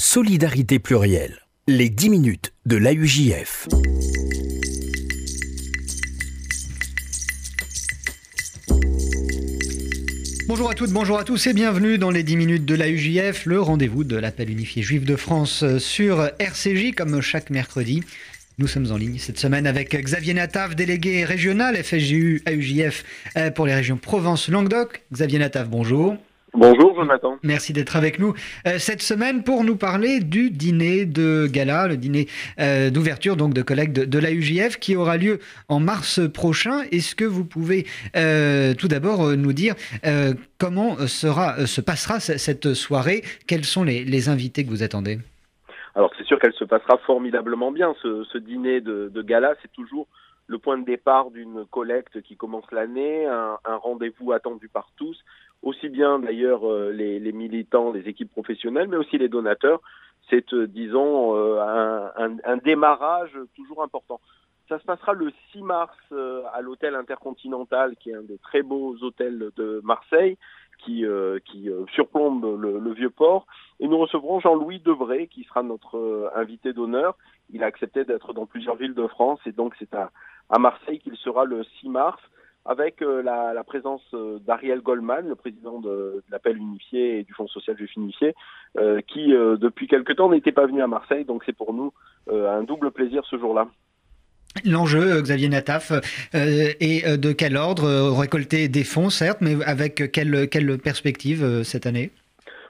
Solidarité plurielle. Les 10 minutes de l'AUJF. Bonjour à toutes, bonjour à tous et bienvenue dans les 10 minutes de l'AUJF, le rendez-vous de l'appel unifié juif de France sur RCJ comme chaque mercredi. Nous sommes en ligne cette semaine avec Xavier Nataf, délégué régional FSJU AUJF euh, pour les régions Provence-Languedoc. Xavier Nataf, bonjour. Bonjour Jonathan. Merci d'être avec nous euh, cette semaine pour nous parler du dîner de gala, le dîner euh, d'ouverture donc de collègues de, de l'AUJF qui aura lieu en mars prochain. Est-ce que vous pouvez euh, tout d'abord nous dire comment sera, se passera cette soirée? Quels sont les, les invités que vous attendez? Alors c'est sûr qu'elle se passera formidablement bien. Ce, ce dîner de, de gala, c'est toujours le point de départ d'une collecte qui commence l'année, un, un rendez-vous attendu par tous aussi bien d'ailleurs euh, les, militants, les équipes professionnelles, mais aussi les donateurs. C'est, euh, disons, euh, un, un, un, démarrage toujours important. Ça se passera le 6 mars à l'hôtel Intercontinental, qui est un des très beaux hôtels de Marseille, qui, surplombe le, vieux port. Et nous recevrons Jean-Louis Debray, qui sera notre invité d'honneur. Il a accepté d'être dans plusieurs villes de France, et donc c'est à, à Marseille qu'il sera le 6 mars avec euh, la, la, présence euh, d'Ariel Goldman, le président de, de l'appel unifié et du Fonds social juif unifié, euh, qui depuis quelque temps n'était pas venu à Marseille, donc c'est pour nous un double plaisir ce jour-là. L'enjeu, Xavier Nataf, est de quel ordre Récolter des fonds, certes, mais avec quelle, quelle perspective cette année?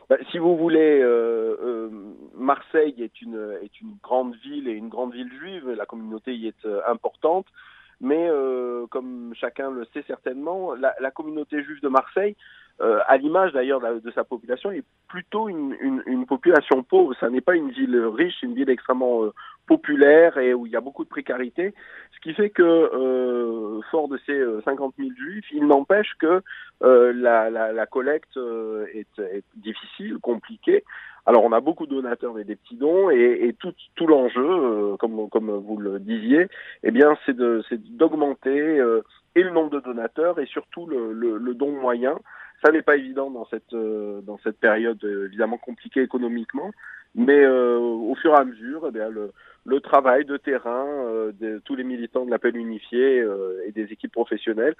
Bah, Si vous voulez, Marseille est une, est une grande ville et une grande ville juive, la communauté y est importante. Mais euh, comme chacun le sait certainement, la, la communauté juive de Marseille, euh, à l'image d'ailleurs de, sa population, est plutôt une, une, une population pauvre. Ça n'est pas une ville riche, une ville extrêmement euh, populaire et où il y a beaucoup de précarité. Ce qui fait que, euh, fort de ces 50 000 juifs, il n'empêche que la, la, la, collecte est, est difficile, compliquée. Alors on a beaucoup de donateurs et des petits dons et, et tout, tout l'enjeu, euh, comme, comme vous le disiez, eh bien c'est d'augmenter euh, et le nombre de donateurs et surtout le, le, le don moyen. Ça n'est pas évident dans cette euh, dans cette période évidemment compliquée économiquement, mais au fur et à mesure, eh le, travail de terrain de tous les militants de l'appel unifié et des équipes professionnelles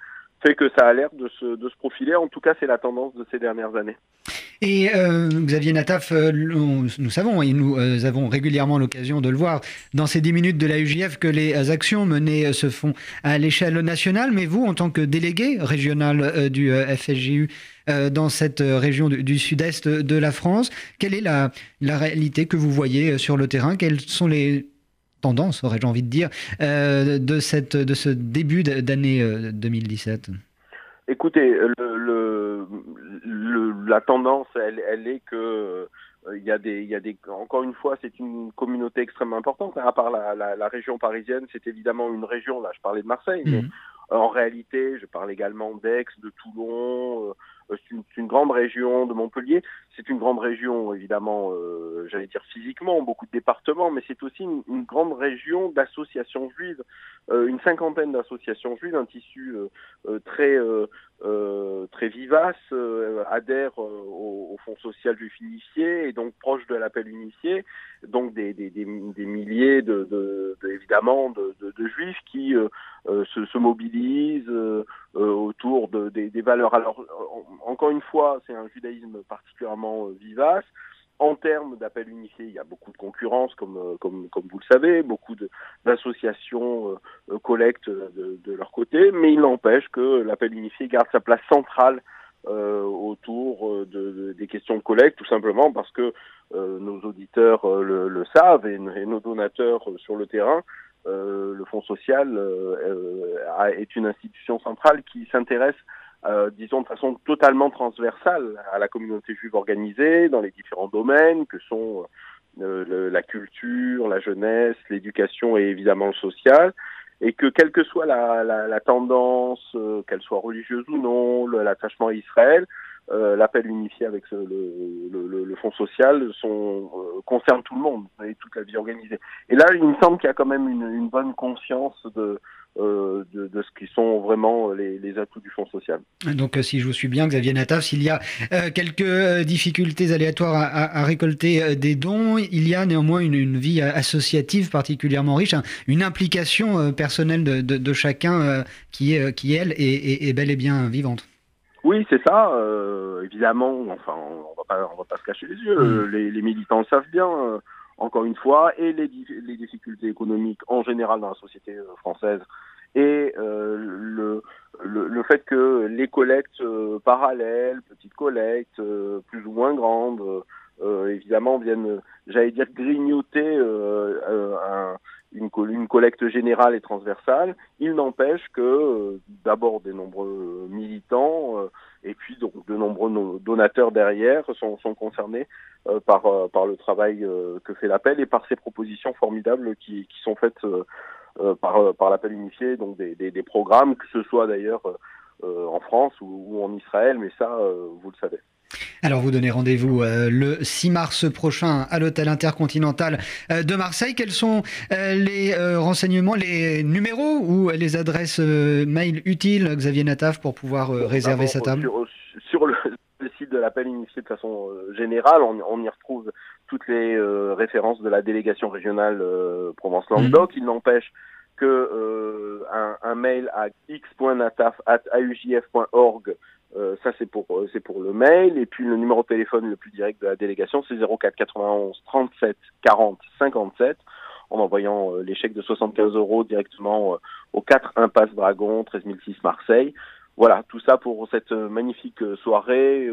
fait que ça a l'air de se, de se profiler. En tout cas, c'est la tendance de ces dernières années. Et euh, Xavier Nataf, euh, nous, savons et nous euh, avons régulièrement l'occasion de le voir dans ces 10 minutes de la UJF que les actions menées se font à l'échelle nationale, mais vous, en tant que délégué régional du FSJU dans cette région du, du sud-est de la France, quelle est la, la réalité que vous voyez sur le terrain? Quelles sont les tendance, aurais-je envie de dire, euh, de, cette, de ce début d'année 2017 Écoutez, le, le, le, la tendance, elle, elle est que euh, il y a des, il y a des, encore une fois, c'est une communauté extrêmement importante. À part la, la, la région parisienne, c'est évidemment une région. Là, je parlais de Marseille, mmh. mais en réalité, je parle également d'Aix, de Toulon. Euh, c'est une, une, grande région de Montpellier. C'est une grande région, évidemment, euh, j'allais dire physiquement, beaucoup de départements, mais c'est aussi une, une, grande région d'associations juives, euh, une cinquantaine d'associations juives, un tissu euh, euh très euh, très vivace, adhère au, au, Fonds social juif unifié et donc proche de l'appel unifié, donc des, des, des, des milliers de, de, de, évidemment de, de, juifs qui se, se, mobilisent autour de, des, des valeurs. Alors encore une fois, c'est un judaïsme particulièrement euh, vivace. En termes d'appel unifié, il y a beaucoup de concurrence, comme, euh, comme, comme vous le savez, beaucoup d'associations euh, collectent de, leur côté, mais il n'empêche que l'appel unifié garde sa place centrale euh, autour de, de, des questions de collecte, tout simplement parce que euh, nos auditeurs euh, le, savent et, nos donateurs sur le terrain. Le Fonds social est une institution centrale qui s'intéresse euh, disons de façon totalement transversale à la communauté juive organisée dans les différents domaines que sont euh, la culture, la jeunesse, l'éducation et évidemment le social, et que quelle que soit la, la, la tendance, euh, qu'elle soit religieuse ou non, l'attachement à Israël, l'appel unifié avec le, le, le, fonds social sont, concerne tout le monde et toute la vie organisée. Et là, il me semble qu'il y a quand même une, une bonne conscience de, euh, de, de, ce qui sont vraiment les, les, atouts du Fonds social. Donc, euh, si je vous suis bien, Xavier Nataf, s'il y a euh, quelques difficultés aléatoires à, à, à, récolter des dons, il y a néanmoins une, une vie associative particulièrement riche, hein, une implication personnelle de, de, de chacun qui, est, qui, elle, est, est, bel et bien vivante. Oui, c'est ça. Euh, évidemment, enfin, on va pas, on va pas se cacher les yeux. Mmh. Les, les, militants le savent bien. Euh, encore une fois, et les, les, difficultés économiques en général dans la société euh, française, et euh, le, le, le, fait que les collectes parallèles, petites collectes, plus ou moins grandes, évidemment viennent, j'allais dire, grignoter un, une, une, collecte générale et transversale. Il n'empêche que d'abord des nombreux militants et puis donc de nombreux donateurs derrière sont, sont concernés euh, par, euh, par le travail euh, que fait l'appel et par ces propositions formidables qui, qui sont faites par, par l'appel unifié, donc des, des, des, programmes, que ce soit d'ailleurs en France ou, ou, en Israël, mais ça, vous le savez. Alors vous donnez rendez-vous euh, le 6 mars prochain à l'hôtel intercontinental euh, de Marseille. Quels sont euh, les renseignements, les numéros ou les adresses mail utiles, Xavier Nataf, pour pouvoir réserver sa table? Sur, sur le, site de l'appel initié de façon générale, on, on, y retrouve toutes les références de la délégation régionale Provence-Languedoc. Mmh. Il n'empêche que un, un, mail à x.nataf.aujf.org euh, ça c'est pour c'est pour le mail et puis le numéro de téléphone le plus direct de la délégation c'est 04 91 37 40 57 en envoyant euh, chèques de 75 euros directement euh, au 4 impasse Dragon 13006 Marseille. Voilà tout ça pour cette magnifique soirée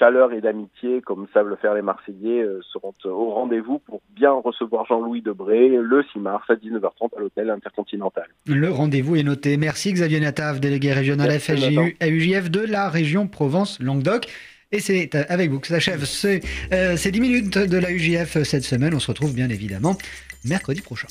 chaleur et d'amitié, comme savent le faire les Marseillais, euh, seront au rendez-vous pour bien recevoir Jean-Louis Debré le 6 mars à 19h30 à l'hôtel Intercontinental. Le rendez-vous est noté. Merci Xavier Nataf, délégué régional FLGU UJF de la région Provence-Languedoc. Et c'est avec vous que s'achève ces, euh, ces 10 minutes de la UJF cette semaine. On se retrouve bien évidemment mercredi prochain.